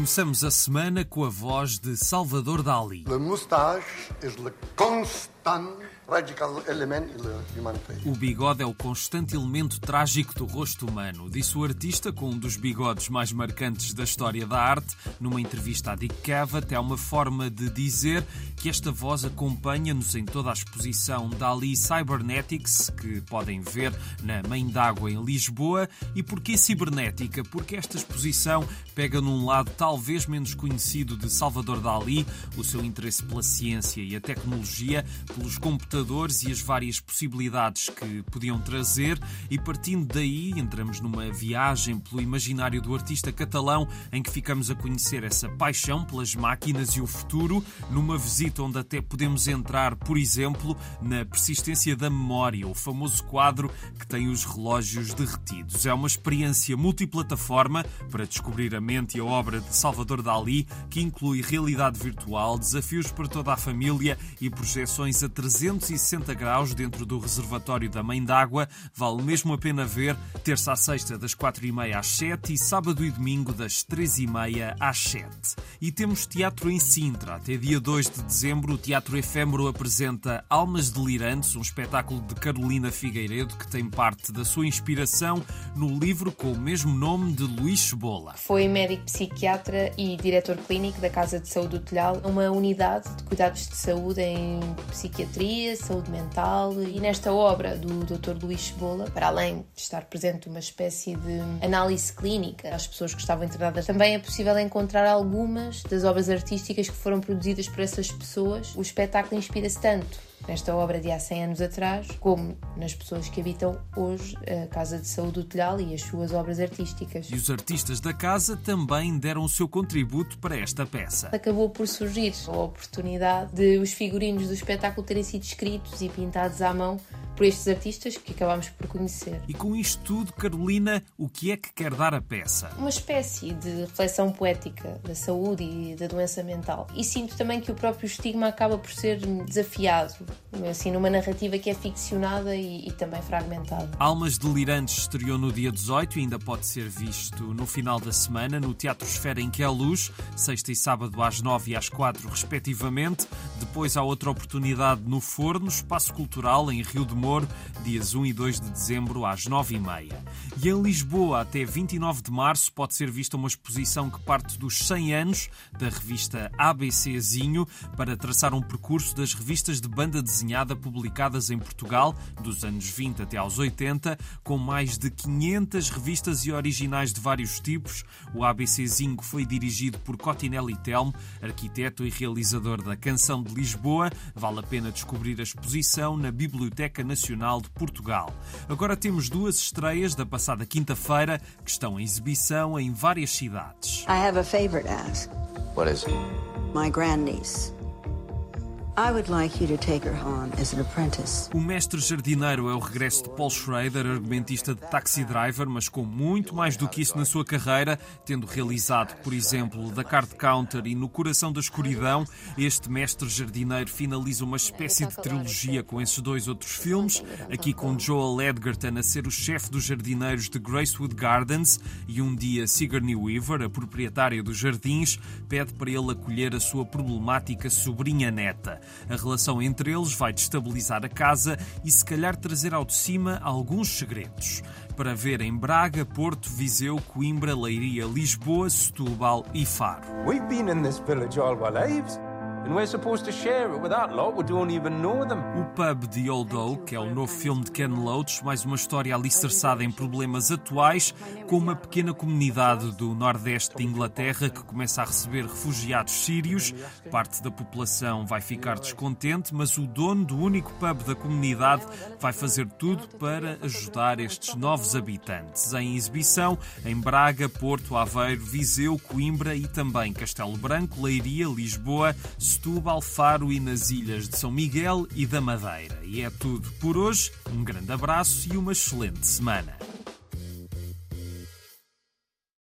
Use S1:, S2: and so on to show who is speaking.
S1: Começamos a semana com a voz de Salvador Dali.
S2: Moustache le constant radical element.
S1: O bigode é o constante elemento trágico do rosto humano, disse o artista com um dos bigodes mais marcantes da história da arte. Numa entrevista à Dick Cavett, é uma forma de dizer que esta voz acompanha-nos em toda a exposição Dali Cybernetics, que podem ver na Mãe d'Água em Lisboa. E porquê cibernética? Porque esta exposição pega num lado talvez menos conhecido de Salvador Dali, o seu interesse pela ciência e a tecnologia, pelos computadores e as várias possibilidades que podiam trazer, e partindo daí entramos numa viagem pelo imaginário do artista catalão em que ficamos a conhecer essa paixão pelas máquinas e o futuro, numa visita onde até podemos entrar, por exemplo, na persistência da memória, o famoso quadro que tem os relógios derretidos. É uma experiência multiplataforma para descobrir a mente e a obra de Salvador Dali, que inclui realidade virtual, desafios para toda a família e projeções a 360 graus dentro do reservatório da Mãe d'Água. Vale mesmo a pena ver, terça a sexta das 4h30 às 7 e sábado e domingo das 3h30 às 7. E temos teatro em Sintra. Até dia 2 de dezembro, o Teatro Efêmero apresenta Almas Delirantes, um espetáculo de Carolina Figueiredo que tem parte da sua inspiração no livro com o mesmo nome de Luís Cebola.
S3: Foi médico psiquiatra e diretor clínico da Casa de Saúde do Telhal, uma unidade de cuidados de saúde em psiquiatria, saúde mental. E nesta obra do Dr. Luís Cebola, para além de estar presente uma espécie de análise clínica às pessoas que estavam internadas, também é possível encontrar algumas das obras artísticas que foram produzidas por essas pessoas. O espetáculo inspira-se tanto nesta obra de há 100 anos atrás, como nas pessoas que habitam hoje a Casa de Saúde do Telhal e as suas obras artísticas.
S1: E os artistas da casa também deram o seu contributo para esta peça.
S3: Acabou por surgir a oportunidade de os figurinos do espetáculo terem sido escritos e pintados à mão por estes artistas que acabámos por conhecer.
S1: E com isto tudo, Carolina, o que é que quer dar a peça?
S3: Uma espécie de reflexão poética da saúde e da doença mental. E sinto também que o próprio estigma acaba por ser desafiado, assim, numa narrativa que é ficcionada e, e também fragmentada.
S1: Almas Delirantes estreou no dia 18 e ainda pode ser visto no final da semana no Teatro Esfera em Que é Luz, sexta e sábado às 9 e às 4, respectivamente. Depois há outra oportunidade no Forno, Espaço Cultural, em Rio de Moura dias 1 e 2 de dezembro, às 9h30. E em Lisboa, até 29 de março, pode ser vista uma exposição que parte dos 100 anos da revista ABCzinho para traçar um percurso das revistas de banda desenhada publicadas em Portugal, dos anos 20 até aos 80, com mais de 500 revistas e originais de vários tipos. O ABCzinho foi dirigido por Cotinelli Telmo, arquiteto e realizador da Canção de Lisboa. Vale a pena descobrir a exposição na Biblioteca Nacional de Portugal. Agora temos duas estreias da passada quinta-feira que estão em exibição em várias cidades.
S4: I have a favor to ask.
S5: What is it?
S4: My grandniece.
S1: O Mestre Jardineiro é o regresso de Paul Schrader, argumentista de Taxi Driver, mas com muito mais do que isso na sua carreira, tendo realizado, por exemplo, The Card Counter e No Coração da Escuridão. Este Mestre Jardineiro finaliza uma espécie de trilogia com esses dois outros filmes, aqui com Joel Edgerton a ser o chefe dos jardineiros de Gracewood Gardens e um dia Sigourney Weaver, a proprietária dos jardins, pede para ele acolher a sua problemática sobrinha neta. A relação entre eles vai destabilizar a casa e, se calhar, trazer ao de cima alguns segredos. Para ver em Braga, Porto, Viseu, Coimbra, Leiria, Lisboa, Setúbal e Faro.
S6: We've been in this village all our lives.
S1: O Pub de Old Oak é o novo filme de Ken Loach, mais uma história alicerçada em problemas atuais, com uma pequena comunidade do nordeste de Inglaterra que começa a receber refugiados sírios. Parte da população vai ficar descontente, mas o dono do único pub da comunidade vai fazer tudo para ajudar estes novos habitantes. Em exibição em Braga, Porto, Aveiro, Viseu, Coimbra e também Castelo Branco, Leiria, Lisboa, Setúbal, Faro e nas ilhas de São Miguel e da Madeira. E é tudo por hoje. Um grande abraço e uma excelente semana.